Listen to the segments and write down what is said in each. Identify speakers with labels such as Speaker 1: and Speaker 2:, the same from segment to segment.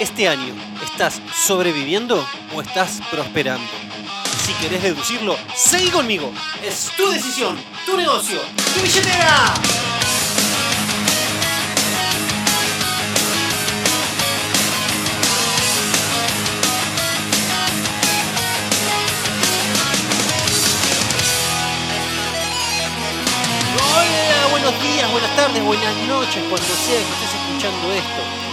Speaker 1: Este año, ¿estás sobreviviendo o estás prosperando? Si querés deducirlo, seguí conmigo. Es tu decisión, tu negocio, tu billetera. Hola, buenos días, buenas tardes, buenas noches, cuando sea que estés escuchando esto.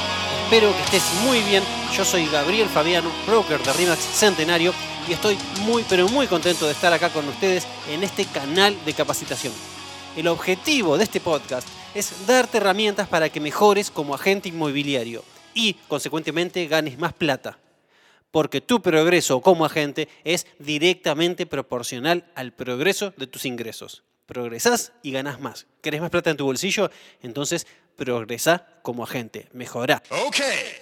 Speaker 1: Espero que estés muy bien. Yo soy Gabriel Fabiano, broker de RIMAX Centenario, y estoy muy, pero muy contento de estar acá con ustedes en este canal de capacitación. El objetivo de este podcast es darte herramientas para que mejores como agente inmobiliario y, consecuentemente, ganes más plata. Porque tu progreso como agente es directamente proporcional al progreso de tus ingresos. Progresás y ganás más. ¿Querés más plata en tu bolsillo? Entonces progresá como agente, mejorá.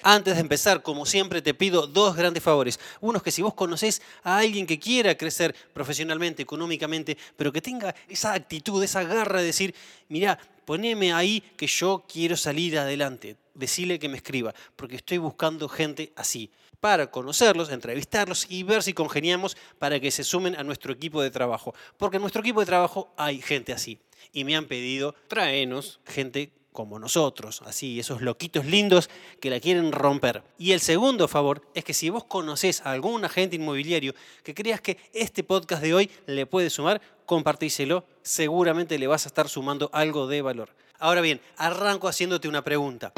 Speaker 1: Antes de empezar, como siempre, te pido dos grandes favores. Uno es que si vos conocés a alguien que quiera crecer profesionalmente, económicamente, pero que tenga esa actitud, esa garra de decir, mirá, poneme ahí que yo quiero salir adelante. Decile que me escriba, porque estoy buscando gente así para conocerlos, entrevistarlos y ver si congeniamos para que se sumen a nuestro equipo de trabajo. Porque en nuestro equipo de trabajo hay gente así. Y me han pedido, traenos gente como nosotros, así, esos loquitos lindos que la quieren romper. Y el segundo favor es que si vos conocés a algún agente inmobiliario que creas que este podcast de hoy le puede sumar, compartíselo, seguramente le vas a estar sumando algo de valor. Ahora bien, arranco haciéndote una pregunta.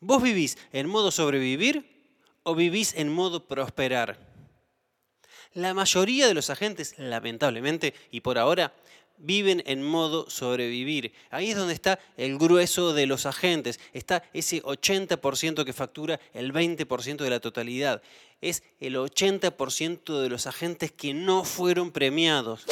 Speaker 1: ¿Vos vivís en modo sobrevivir o vivís en modo prosperar? La mayoría de los agentes, lamentablemente, y por ahora, viven en modo sobrevivir. Ahí es donde está el grueso de los agentes. Está ese 80% que factura el 20% de la totalidad. Es el 80% de los agentes que no fueron premiados.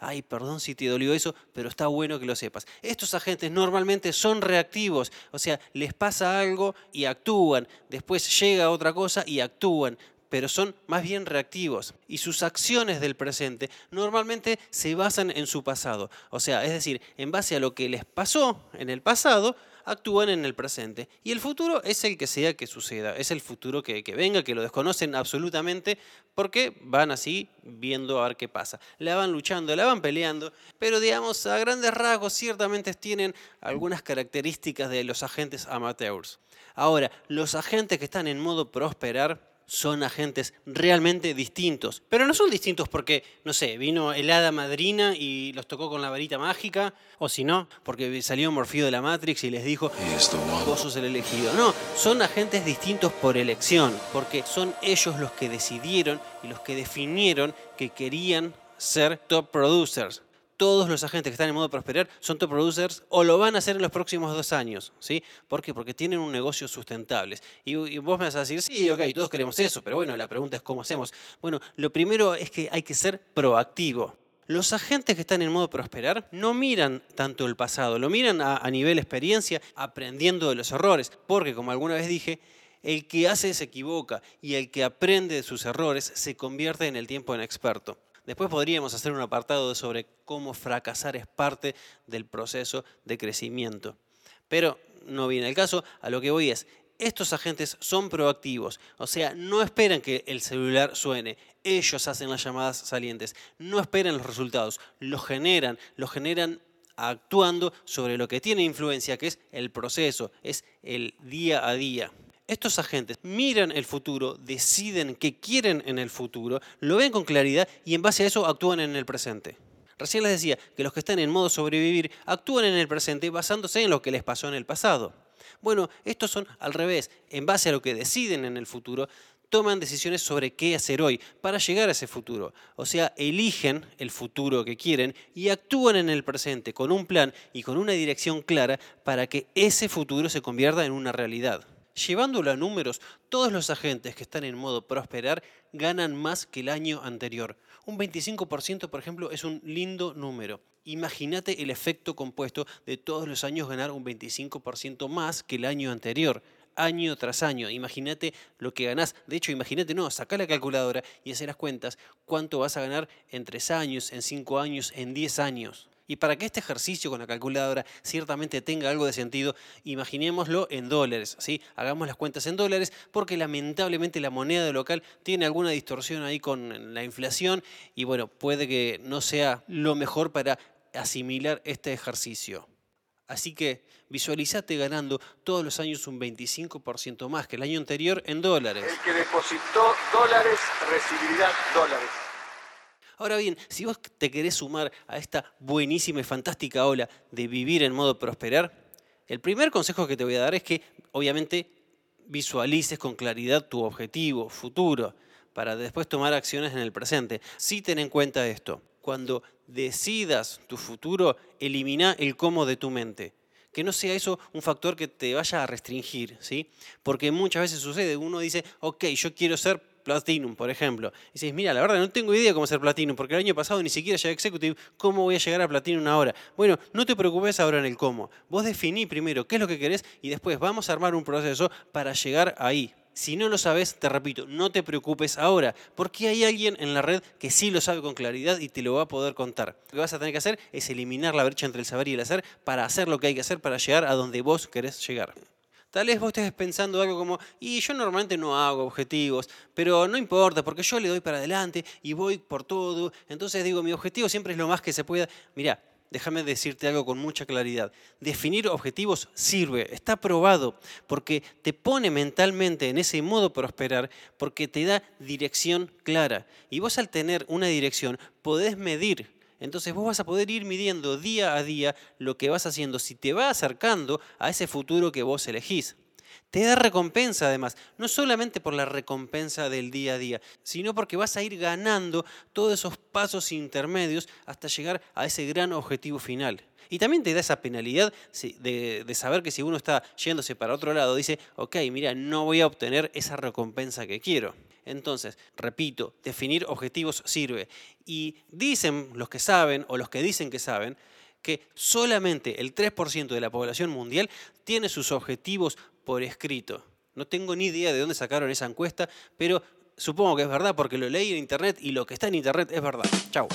Speaker 1: Ay, perdón si te dolió eso, pero está bueno que lo sepas. Estos agentes normalmente son reactivos, o sea, les pasa algo y actúan, después llega otra cosa y actúan, pero son más bien reactivos. Y sus acciones del presente normalmente se basan en su pasado, o sea, es decir, en base a lo que les pasó en el pasado, actúan en el presente. Y el futuro es el que sea que suceda, es el futuro que, que, venga, que lo desconocen absolutamente, porque van así viendo a ver qué pasa. La van luchando, la van peleando, pero digamos, a grandes rasgos ciertamente tienen algunas características de los agentes amateurs. Ahora, los agentes que están en modo prosperar, son agentes realmente distintos. Pero no son distintos porque, no sé, vino el hada madrina y los tocó con la varita mágica, o si no, porque salió Morfeo de la Matrix y les dijo, vos sos el elegido. No, son agentes distintos por elección, porque son ellos los que decidieron y los que definieron que querían ser top producers todos los agentes que están en modo prosperar son top producers o lo van a hacer en los próximos dos años. ¿sí? ¿Por qué? Porque tienen un negocio sustentable. Y, y, vos me vas a decir, sí, ok, todos queremos eso, pero bueno, la pregunta es cómo hacemos. Bueno, lo primero es que hay que ser proactivo. Los agentes que están en modo prosperar no miran tanto el pasado, lo miran a, a nivel experiencia, aprendiendo de los errores, porque como alguna vez dije, el que hace se equivoca y el que aprende de sus errores se convierte en el tiempo en experto. Después podríamos hacer un apartado sobre cómo fracasar es parte del proceso de crecimiento. Pero no viene el caso, a lo que voy es, estos agentes son proactivos, o sea, no esperan que el celular suene, ellos hacen las llamadas salientes, no esperan los resultados, los generan, los generan actuando sobre lo que tiene influencia, que es el proceso, es el día a día estos agentes miran el futuro, deciden qué quieren en el futuro, lo ven con claridad y en base a eso actúan en el presente. Recién les decía que los que están en modo sobrevivir actúan en el presente basándose en lo que les pasó en el pasado. Bueno, estos son al revés, en base a lo que deciden en el futuro, toman decisiones sobre qué hacer hoy para llegar a ese futuro. O sea, eligen el futuro que quieren y actúan en el presente con un plan y con una dirección clara para que ese futuro se convierta en una realidad. Llevándolo a números, todos los agentes que están en modo prosperar ganan más que el año anterior. Un 25%, por ejemplo, es un lindo número. Imagínate el efecto compuesto de todos los años ganar un 25% más que el año anterior año tras año. Imagínate lo que ganás. De hecho, imagínate, no, saca la calculadora y hacer las cuentas cuánto vas a ganar en tres años, en cinco años, en diez años. Y para que este ejercicio con la calculadora ciertamente tenga algo de sentido, imaginémoslo en dólares, ¿sí? Hagamos las cuentas en dólares porque lamentablemente la moneda local tiene alguna distorsión ahí con la inflación y bueno, puede que no sea lo mejor para asimilar este ejercicio. Así que visualizate ganando todos los años un 25% más que el año anterior en dólares.
Speaker 2: El que depositó dólares recibirá dólares.
Speaker 1: Ahora bien, si vos te querés sumar a esta buenísima y fantástica ola de vivir en modo prosperar, el primer consejo que te voy a dar es que obviamente visualices con claridad tu objetivo futuro para después tomar acciones en el presente. Sí ten en cuenta esto. Cuando decidas tu futuro, elimina el cómo de tu mente que no sea eso un factor que te vaya a restringir, ¿sí? Porque muchas veces sucede, uno dice, ok, yo quiero ser Platinum, por ejemplo. Y dices, mira, la verdad no tengo idea cómo ser Platinum, porque el año pasado ni siquiera llegué a Executive, ¿cómo voy a llegar a Platinum ahora? Bueno, no te preocupes ahora en el cómo. Vos definí primero qué es lo que querés y después vamos a armar un proceso para llegar ahí. Si no lo sabes, te repito, no te preocupes ahora, porque hay alguien en la red que sí lo sabe con claridad y te lo va a poder contar. Lo que vas a tener que hacer es eliminar la brecha entre el saber y el hacer para hacer lo que hay que hacer para llegar a donde vos querés llegar. Tal vez vos estés pensando algo como, y yo normalmente no hago objetivos, pero no importa, porque yo le doy para adelante y voy por todo. Entonces digo, mi objetivo siempre es lo más que se pueda. Mirá, déjame decirte algo con mucha claridad. Definir objetivos sirve, está probado, porque te pone mentalmente en ese modo prosperar, porque te da dirección clara. Y vos al tener una dirección podés medir entonces vos vas a poder ir midiendo día a día lo que vas haciendo si te va acercando a ese futuro que vos elegís. Te da recompensa además, no solamente por la recompensa del día a día, sino porque vas a ir ganando todos esos pasos intermedios hasta llegar a ese gran objetivo final. Y también te da esa penalidad de, saber que si uno está yéndose para otro lado, dice, ok, mira, no voy a obtener esa recompensa que quiero. Entonces, repito, definir objetivos sirve. Y dicen los que saben o los que dicen que saben que solamente el 3% de la población mundial tiene sus objetivos por escrito. No tengo ni idea de dónde sacaron esa encuesta, pero supongo que es verdad porque lo leí en internet y lo que está en internet es verdad. Chau.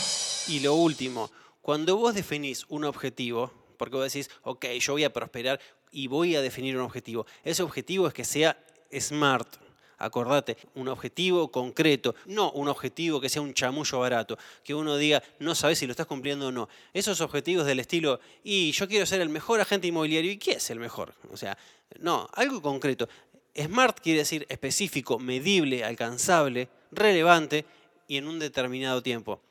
Speaker 1: Y lo último, cuando vos definís un objetivo, porque vos decís, ok, yo voy a prosperar y voy a definir un objetivo, ese objetivo es que sea smart, Acordate, un objetivo concreto, no un objetivo que sea un chamullo barato, que uno diga, no sabes si lo estás cumpliendo o no. Esos objetivos del estilo, y yo quiero ser el mejor agente inmobiliario, ¿y qué es el mejor? O sea, no, algo concreto. Smart quiere decir específico, medible, alcanzable, relevante y en un determinado tiempo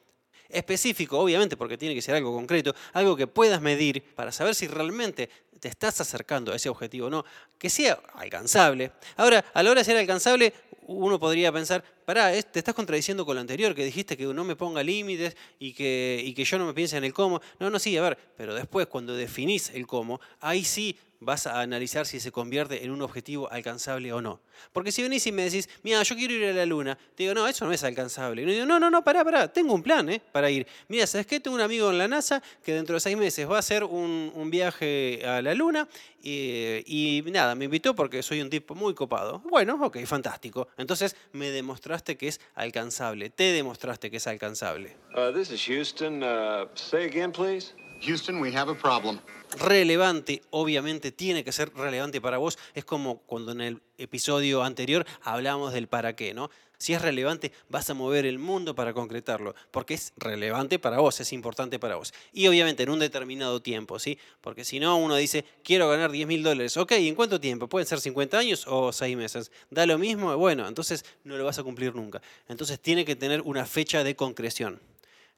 Speaker 1: específico, obviamente, porque tiene que ser algo concreto, algo que puedas medir para saber si realmente te estás acercando a ese objetivo o no, que sea alcanzable. Ahora, a la hora de ser alcanzable, uno podría pensar, pará, te estás contradiciendo con lo anterior, que dijiste que no me ponga límites y que, y que yo no me piense en el cómo. No, no, sí, a ver, pero después cuando definís el cómo, ahí sí vas a analizar si se convierte en un objetivo alcanzable o no. Porque si venís y me decís, mira, yo quiero ir a la luna, te digo, no, eso no es alcanzable. Y yo digo, no, no, no, pará, pará, tengo un plan ¿eh? para ir. Mira, ¿sabes qué? Tengo un amigo en la NASA que dentro de seis meses va a hacer un, un viaje a la luna y, y, nada, me invitó porque soy un tipo muy copado. Bueno, ok, fantástico. Entonces me demostraste que es alcanzable, te demostraste que es alcanzable.
Speaker 2: Uh, this is Houston. Uh, say again, please.
Speaker 3: Houston, we have a problem.
Speaker 1: Relevante, obviamente tiene que ser relevante para vos. Es como cuando en el episodio anterior hablamos del para qué, ¿no? Si es relevante, vas a mover el mundo para concretarlo, porque es relevante para vos, es importante para vos. Y obviamente en un determinado tiempo, ¿sí? Porque si no, uno dice, quiero ganar 10 mil dólares. Ok, ¿en cuánto tiempo? ¿Pueden ser 50 años o 6 meses? ¿Da lo mismo? Bueno, entonces no lo vas a cumplir nunca. Entonces tiene que tener una fecha de concreción.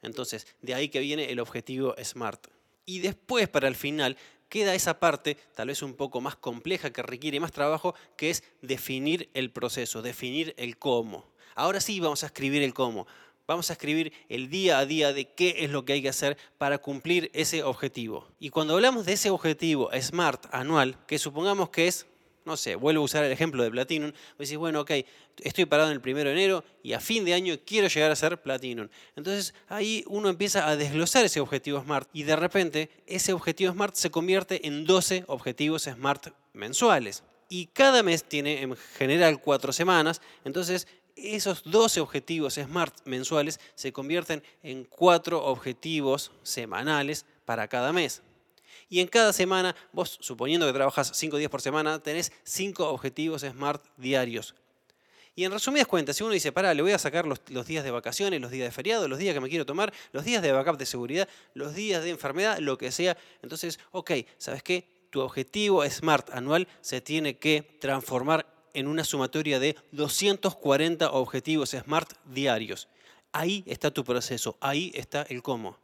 Speaker 1: Entonces, de ahí que viene el objetivo SMART. Y después, para el final, queda esa parte, tal vez un poco más compleja, que requiere más trabajo, que es definir el proceso, definir el cómo. Ahora sí vamos a escribir el cómo. Vamos a escribir el día a día de qué es lo que hay que hacer para cumplir ese objetivo. Y cuando hablamos de ese objetivo SMART anual, que supongamos que es no sé, vuelvo a usar el ejemplo de Platinum, vos decís, bueno, ok, estoy parado en el primero de enero y a fin de año quiero llegar a ser Platinum. Entonces ahí uno empieza a desglosar ese objetivo SMART y de repente ese objetivo SMART se convierte en 12 objetivos SMART mensuales. Y cada mes tiene en general cuatro semanas, entonces esos 12 objetivos SMART mensuales se convierten en cuatro objetivos semanales para cada mes. Y en cada semana, vos suponiendo que trabajas 5 días por semana, tenés 5 objetivos SMART diarios. Y en resumidas cuentas, si uno dice, para, le voy a sacar los, los, días de vacaciones, los días de feriado, los días que me quiero tomar, los días de backup de seguridad, los días de enfermedad, lo que sea, entonces, ok, ¿sabes qué? Tu objetivo SMART anual se tiene que transformar en una sumatoria de 240 objetivos SMART diarios. Ahí está tu proceso, ahí está el cómo.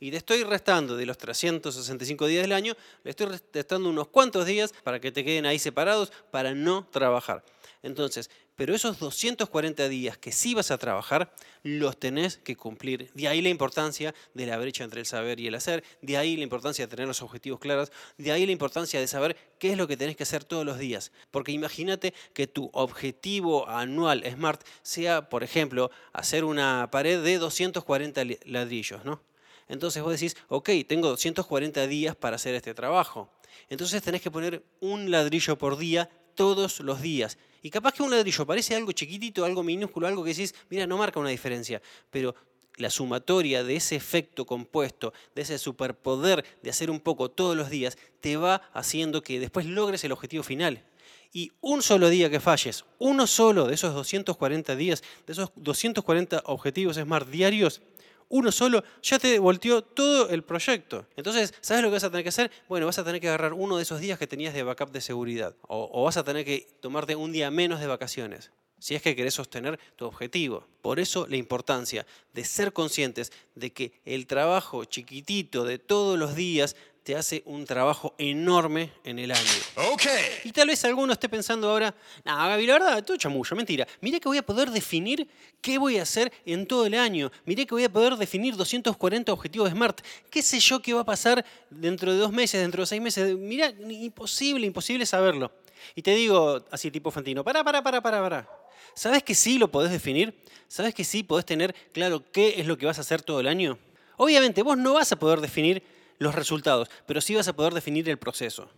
Speaker 1: Y te estoy restando de los 365 días del año, le estoy restando unos cuantos días para que te queden ahí separados para no trabajar. Entonces, pero esos 240 días que sí vas a trabajar, los tenés que cumplir. De ahí la importancia de la brecha entre el saber y el hacer, de ahí la importancia de tener los objetivos claros, de ahí la importancia de saber qué es lo que tenés que hacer todos los días. Porque imagínate que tu objetivo anual SMART sea, por ejemplo, hacer una pared de 240 ladrillos, ¿no? Entonces vos decís, ok, tengo 240 días para hacer este trabajo. Entonces tenés que poner un ladrillo por día todos los días. Y capaz que un ladrillo parece algo chiquitito, algo minúsculo, algo que decís, mira, no marca una diferencia, pero la sumatoria de ese efecto compuesto, de ese superpoder de hacer un poco todos los días, te va haciendo que después logres el objetivo final. Y un solo día que falles, uno solo de esos 240 días, de esos 240 objetivos SMART diarios, uno solo, ya te volteó todo el proyecto. Entonces, ¿sabes lo que vas a tener que hacer? Bueno, vas a tener que agarrar uno de esos días que tenías de backup de seguridad. O, o vas a tener que tomarte un día menos de vacaciones. Si es que querés sostener tu objetivo. Por eso la importancia de ser conscientes de que el trabajo chiquitito de todos los días te hace un trabajo enorme en el año.
Speaker 3: Okay.
Speaker 1: Y tal vez alguno esté pensando ahora, no, Gaby, la verdad, todo chamullo, mentira. Miré que voy a poder definir qué voy a hacer en todo el año. Miré que voy a poder definir 240 objetivos SMART. ¿Qué sé yo qué va a pasar dentro de dos meses, dentro de seis meses? Mirá, imposible, imposible saberlo. Y te digo así tipo Fantino, para, para, para, para, para. ¿Sabes que sí lo podés definir? ¿Sabes que sí podés tener claro qué es lo que vas a hacer todo el año? Obviamente, vos no vas a poder definir los resultados, pero sí vas a poder definir el proceso.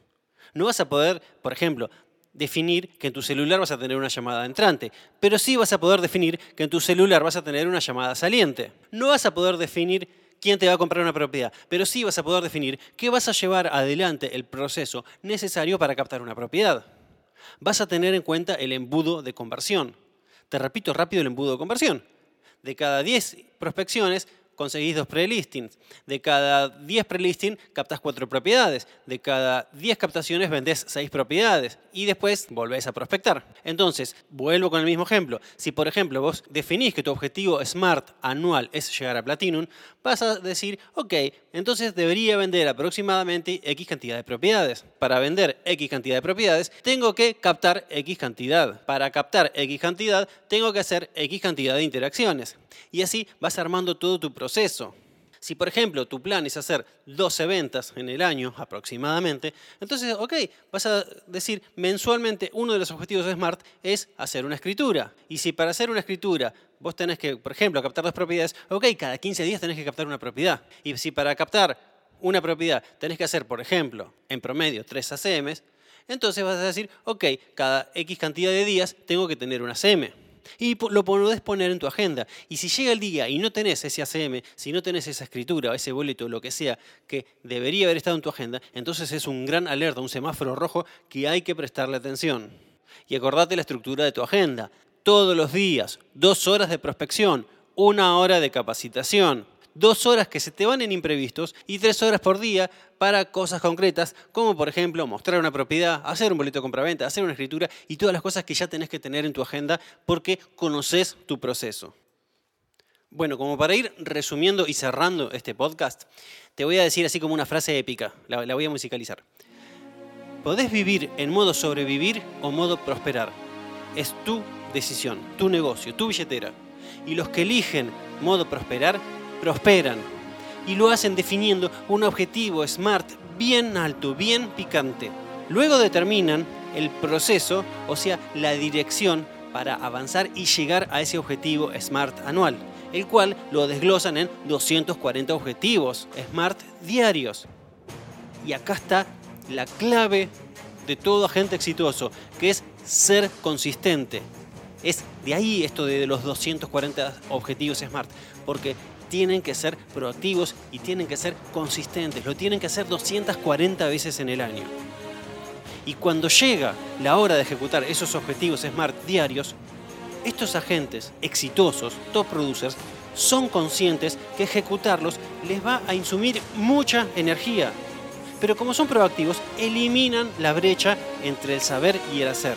Speaker 1: No vas a poder, por ejemplo, definir que en tu celular vas a tener una llamada entrante, pero sí vas a poder definir que en tu celular vas a tener una llamada saliente. No vas a poder definir quién te va a comprar una propiedad, pero sí vas a poder definir que vas a llevar adelante el proceso necesario para captar una propiedad. Vas a tener en cuenta el embudo de conversión. Te repito rápido el embudo de conversión. De cada 10 prospecciones, conseguís dos prelistings. De cada 10 prelistings captas 4 propiedades. De cada 10 captaciones vendés 6 propiedades. Y después volvés a prospectar. Entonces, vuelvo con el mismo ejemplo. Si, por ejemplo, vos definís que tu objetivo SMART anual es llegar a Platinum, vas a decir, ok, entonces debería vender aproximadamente X cantidad de propiedades. Para vender X cantidad de propiedades, tengo que captar X cantidad. Para captar X cantidad, tengo que hacer X cantidad de interacciones. Y así vas armando todo tu Si, por ejemplo, tu plan es hacer 12 ventas en el año aproximadamente, entonces, ok, vas a decir mensualmente uno de los objetivos de Smart es hacer una escritura. Y si para hacer una escritura vos tenés que, por ejemplo, captar dos propiedades, ok, cada 15 días tenés que captar una propiedad. Y si para captar una propiedad tenés que hacer, por ejemplo, en promedio 3 ACMs, entonces vas a decir, ok, cada X cantidad de días tengo que tener una ACM. Y lo podés poner en tu agenda. Y si llega el día y no tenés ese ACM, si no tenés esa escritura, ese boleto, lo que sea, que debería haber estado en tu agenda, entonces es un gran alerta, un semáforo rojo que hay que prestarle atención. Y acordate la estructura de tu agenda. Todos los días, dos horas de prospección, una hora de capacitación, dos horas que se te van en imprevistos y tres horas por día para cosas concretas, como por ejemplo mostrar una propiedad, hacer un boleto de compraventa, hacer una escritura y todas las cosas que ya tenés que tener en tu agenda porque conoces tu proceso. Bueno, como para ir resumiendo y cerrando este podcast, te voy a decir así como una frase épica, la, voy a musicalizar. Podés vivir en modo sobrevivir o modo prosperar. Es tu decisión, tu negocio, tu billetera. Y los que eligen modo prosperar, prosperan. Y lo hacen definiendo un objetivo SMART bien alto, bien picante. Luego determinan el proceso, o sea, la dirección para avanzar y llegar a ese objetivo SMART anual, el cual lo desglosan en 240 objetivos SMART diarios. Y acá está la clave de todo agente exitoso, que es ser consistente. Es de ahí esto de los 240 objetivos SMART, porque tienen que ser proactivos y tienen que ser consistentes. Lo tienen que hacer 240 veces en el año. Y cuando llega la hora de ejecutar esos objetivos SMART diarios, estos agentes exitosos, top producers, son conscientes que ejecutarlos les va a insumir mucha energía. Pero como son proactivos, eliminan la brecha entre el saber y el hacer.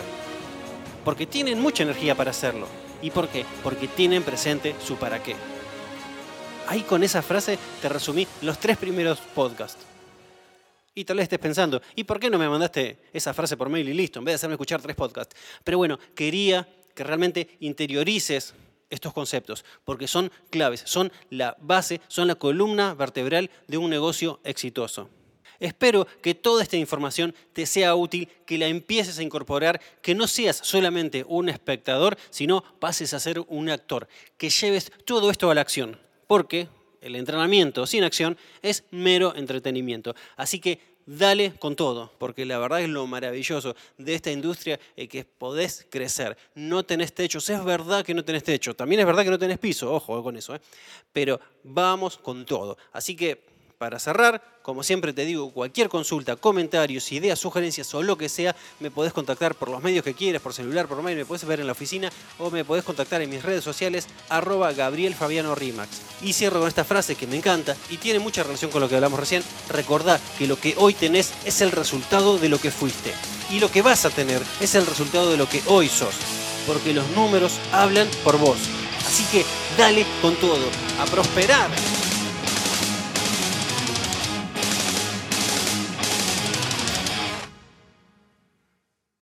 Speaker 1: Porque tienen mucha energía para hacerlo. ¿Y por qué? Porque tienen presente su para qué. Ahí con esa frase te resumí los tres primeros podcasts. Y tal vez estés pensando, ¿y por qué no me mandaste esa frase por mail y listo, en vez de hacerme escuchar tres podcasts? Pero bueno, quería que realmente interiorices estos conceptos, porque son claves, son la base, son la columna vertebral de un negocio exitoso. Espero que toda esta información te sea útil, que la empieces a incorporar, que no seas solamente un espectador, sino pases a ser un actor, que lleves todo esto a la acción, porque el entrenamiento sin acción es mero entretenimiento. Así que dale con todo, porque la verdad es lo maravilloso de esta industria es que podés crecer. No tenés techos, es verdad que no tenés techo, también es verdad que no tenés piso, ojo con eso, ¿eh? pero vamos con todo. Así que para cerrar, como siempre te digo, cualquier consulta, comentarios, ideas, sugerencias o lo que sea, me podés contactar por los medios que quieras, por celular, por mail, me podés ver en la oficina o me podés contactar en mis redes sociales, arroba Gabriel Fabiano. Y cierro con esta frase que me encanta y tiene mucha relación con lo que hablamos recién. Recordá que lo que hoy tenés es el resultado de lo que fuiste. Y lo que vas a tener es el resultado de lo que hoy sos. Porque los números hablan por vos. Así que dale con todo, a prosperar.